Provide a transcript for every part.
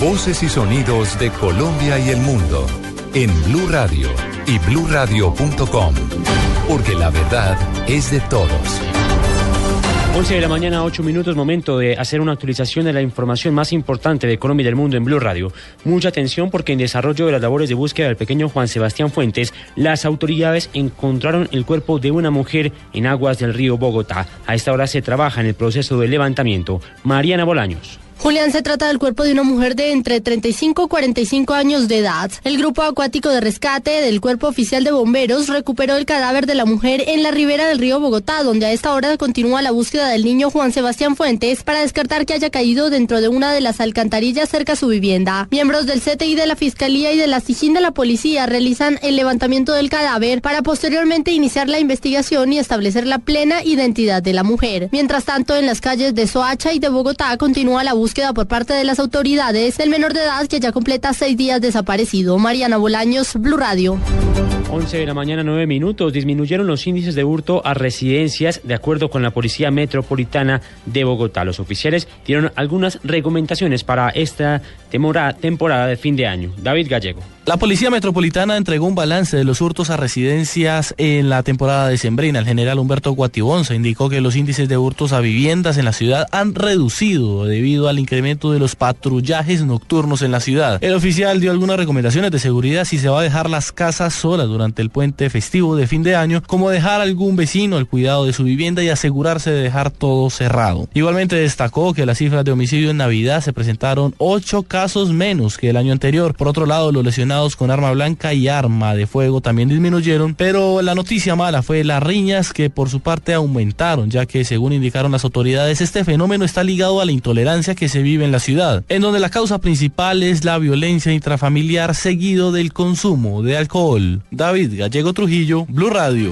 Voces y sonidos de Colombia y el mundo en Blue Radio y BlueRadio.com. Porque la verdad es de todos. 11 de la mañana, 8 minutos, momento de hacer una actualización de la información más importante de Colombia y del mundo en Blue Radio. Mucha atención porque en desarrollo de las labores de búsqueda del pequeño Juan Sebastián Fuentes, las autoridades encontraron el cuerpo de una mujer en aguas del río Bogotá. A esta hora se trabaja en el proceso de levantamiento. Mariana Bolaños. Julián se trata del cuerpo de una mujer de entre 35 y 45 años de edad. El grupo acuático de rescate del cuerpo oficial de bomberos recuperó el cadáver de la mujer en la ribera del río Bogotá, donde a esta hora continúa la búsqueda del niño Juan Sebastián Fuentes para descartar que haya caído dentro de una de las alcantarillas cerca a su vivienda. Miembros del CTI de la Fiscalía y de la SIJIN de la Policía realizan el levantamiento del cadáver para posteriormente iniciar la investigación y establecer la plena identidad de la mujer. Mientras tanto, en las calles de Soacha y de Bogotá continúa la búsqueda por parte de las autoridades del menor de edad que ya completa seis días desaparecido. Mariana Bolaños, Blue Radio. 11 de la mañana, 9 minutos. Disminuyeron los índices de hurto a residencias de acuerdo con la Policía Metropolitana de Bogotá. Los oficiales dieron algunas recomendaciones para esta temporada de fin de año. David Gallego. La Policía Metropolitana entregó un balance de los hurtos a residencias en la temporada de Sembrina. El general Humberto Guatibonza indicó que los índices de hurtos a viviendas en la ciudad han reducido debido al incremento de los patrullajes nocturnos en la ciudad. El oficial dio algunas recomendaciones de seguridad si se va a dejar las casas solas durante el puente festivo de fin de año, como dejar a algún vecino al cuidado de su vivienda y asegurarse de dejar todo cerrado. Igualmente destacó que las cifras de homicidio en Navidad se presentaron ocho casos menos que el año anterior. Por otro lado, los lesionados con arma blanca y arma de fuego también disminuyeron, pero la noticia mala fue las riñas que por su parte aumentaron, ya que según indicaron las autoridades, este fenómeno está ligado a la intolerancia que se vive en la ciudad, en donde la causa principal es la violencia intrafamiliar seguido del consumo de alcohol. David Gallego Trujillo, Blue Radio.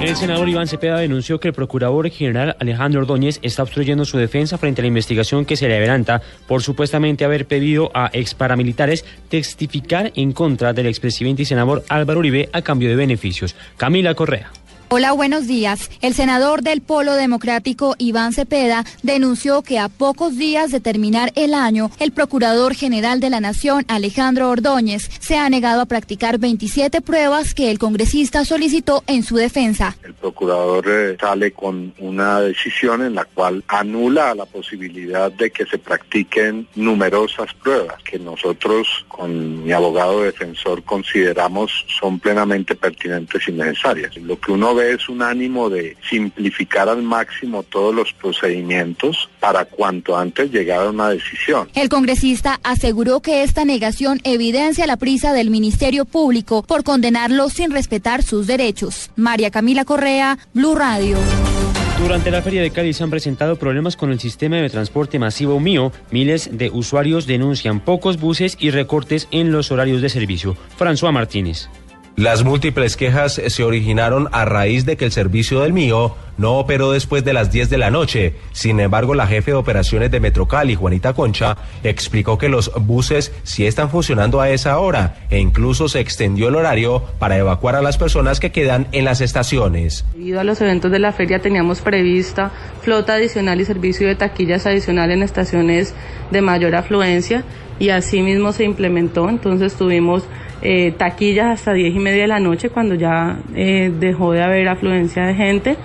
El senador Iván Cepeda denunció que el procurador general Alejandro Ordóñez está obstruyendo su defensa frente a la investigación que se le adelanta por supuestamente haber pedido a ex paramilitares testificar en contra del expresidente y senador Álvaro Uribe a cambio de beneficios. Camila Correa. Hola, buenos días. El senador del Polo Democrático, Iván Cepeda, denunció que a pocos días de terminar el año, el Procurador General de la Nación, Alejandro Ordóñez, se ha negado a practicar 27 pruebas que el congresista solicitó en su defensa. El procurador eh, sale con una decisión en la cual anula la posibilidad de que se practiquen numerosas pruebas que nosotros, con mi abogado defensor, consideramos son plenamente pertinentes y necesarias. Lo que uno es un ánimo de simplificar al máximo todos los procedimientos para cuanto antes llegar a una decisión. El congresista aseguró que esta negación evidencia la prisa del Ministerio Público por condenarlo sin respetar sus derechos. María Camila Correa, Blue Radio. Durante la feria de Cali se han presentado problemas con el sistema de transporte masivo mío. Miles de usuarios denuncian pocos buses y recortes en los horarios de servicio. François Martínez. Las múltiples quejas se originaron a raíz de que el servicio del mío no operó después de las 10 de la noche. Sin embargo, la jefe de operaciones de Metrocali, Juanita Concha, explicó que los buses sí están funcionando a esa hora e incluso se extendió el horario para evacuar a las personas que quedan en las estaciones. Debido a los eventos de la feria teníamos prevista flota adicional y servicio de taquillas adicional en estaciones de mayor afluencia y así mismo se implementó. Entonces tuvimos eh, taquillas hasta diez y media de la noche cuando ya eh, dejó de haber afluencia de gente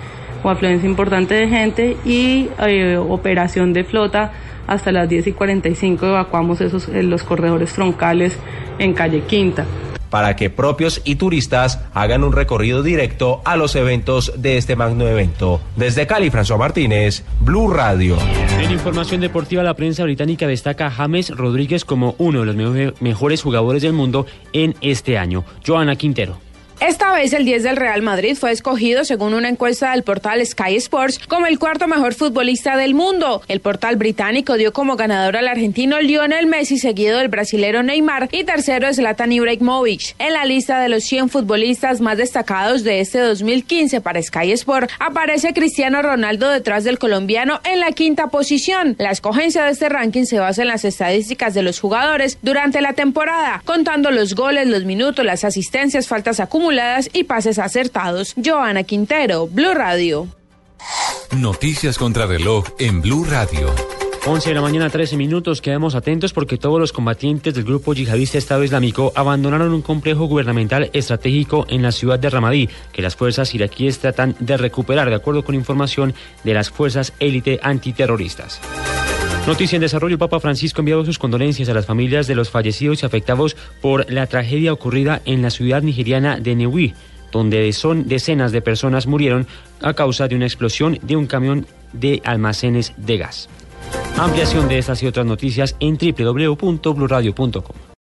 o afluencia importante de gente y eh, operación de flota hasta las 10 y 45 evacuamos esos los corredores troncales en calle Quinta para que propios y turistas hagan un recorrido directo a los eventos de este magno evento. Desde Cali, François Martínez, Blue Radio. En información deportiva, la prensa británica destaca a James Rodríguez como uno de los mejores jugadores del mundo en este año. Joana Quintero. Esta vez el 10 del Real Madrid fue escogido según una encuesta del portal Sky Sports como el cuarto mejor futbolista del mundo. El portal británico dio como ganador al argentino Lionel Messi seguido del brasilero Neymar y tercero Zlatan Ibrahimovic. En la lista de los 100 futbolistas más destacados de este 2015 para Sky Sports aparece Cristiano Ronaldo detrás del colombiano en la quinta posición. La escogencia de este ranking se basa en las estadísticas de los jugadores durante la temporada, contando los goles, los minutos, las asistencias, faltas acumuladas y pases acertados. Joana Quintero, Blue Radio. Noticias contra reloj en Blue Radio. 11 de la mañana, 13 minutos. Quedamos atentos porque todos los combatientes del grupo yihadista Estado Islámico abandonaron un complejo gubernamental estratégico en la ciudad de Ramadí, que las fuerzas iraquíes tratan de recuperar, de acuerdo con información de las fuerzas élite antiterroristas. Noticia en desarrollo, el Papa Francisco ha enviado sus condolencias a las familias de los fallecidos y afectados por la tragedia ocurrida en la ciudad nigeriana de Newi, donde son decenas de personas murieron a causa de una explosión de un camión de almacenes de gas. Ampliación de estas y otras noticias en www.bluradio.com.